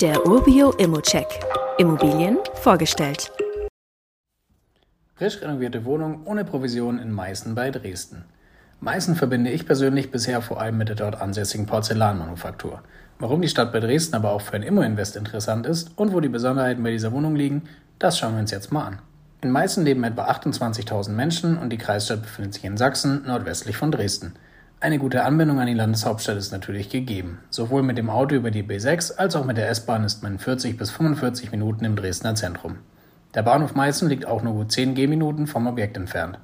Der Urbio Immocheck. Immobilien vorgestellt. Frisch renovierte Wohnung ohne Provision in Meißen bei Dresden. Meißen verbinde ich persönlich bisher vor allem mit der dort ansässigen Porzellanmanufaktur. Warum die Stadt bei Dresden aber auch für ein Immo-Invest interessant ist und wo die Besonderheiten bei dieser Wohnung liegen, das schauen wir uns jetzt mal an. In Meißen leben etwa 28.000 Menschen und die Kreisstadt befindet sich in Sachsen, nordwestlich von Dresden. Eine gute Anbindung an die Landeshauptstadt ist natürlich gegeben. Sowohl mit dem Auto über die B6 als auch mit der S-Bahn ist man in 40 bis 45 Minuten im Dresdner Zentrum. Der Bahnhof Meißen liegt auch nur gut 10 Gehminuten vom Objekt entfernt.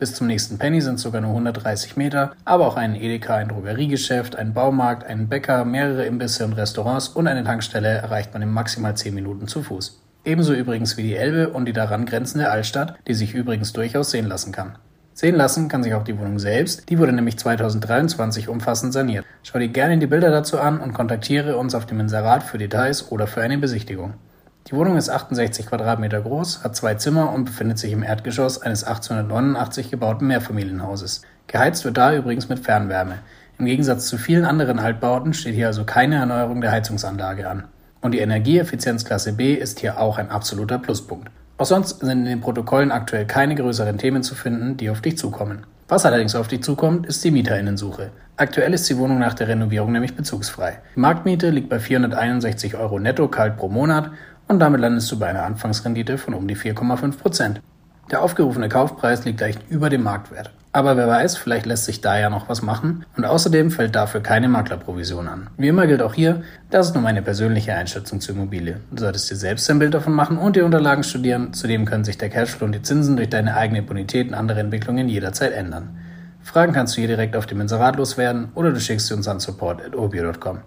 Bis zum nächsten Penny sind sogar nur 130 Meter, aber auch ein Edeka, ein Drogeriegeschäft, ein Baumarkt, einen Bäcker, mehrere Imbisse und Restaurants und eine Tankstelle erreicht man in maximal 10 Minuten zu Fuß. Ebenso übrigens wie die Elbe und die daran grenzende Altstadt, die sich übrigens durchaus sehen lassen kann. Sehen lassen kann sich auch die Wohnung selbst. Die wurde nämlich 2023 umfassend saniert. Schau dir gerne die Bilder dazu an und kontaktiere uns auf dem Inserat für Details oder für eine Besichtigung. Die Wohnung ist 68 Quadratmeter groß, hat zwei Zimmer und befindet sich im Erdgeschoss eines 1889 gebauten Mehrfamilienhauses. Geheizt wird da übrigens mit Fernwärme. Im Gegensatz zu vielen anderen Altbauten steht hier also keine Erneuerung der Heizungsanlage an. Und die Energieeffizienzklasse B ist hier auch ein absoluter Pluspunkt. Auch sonst sind in den Protokollen aktuell keine größeren Themen zu finden, die auf dich zukommen. Was allerdings auf dich zukommt, ist die Mieterinnensuche. Aktuell ist die Wohnung nach der Renovierung nämlich bezugsfrei. Die Marktmiete liegt bei 461 Euro netto kalt pro Monat und damit landest du bei einer Anfangsrendite von um die 4,5 Prozent. Der aufgerufene Kaufpreis liegt leicht über dem Marktwert. Aber wer weiß, vielleicht lässt sich da ja noch was machen und außerdem fällt dafür keine Maklerprovision an. Wie immer gilt auch hier, das ist nur meine persönliche Einschätzung zur Immobilie. Du solltest dir selbst ein Bild davon machen und die Unterlagen studieren. Zudem können sich der Cashflow und die Zinsen durch deine eigene Bonität und andere Entwicklungen jederzeit ändern. Fragen kannst du hier direkt auf dem Inserat loswerden oder du schickst sie uns an support.urbio.com.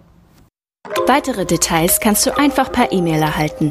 Weitere Details kannst du einfach per E-Mail erhalten.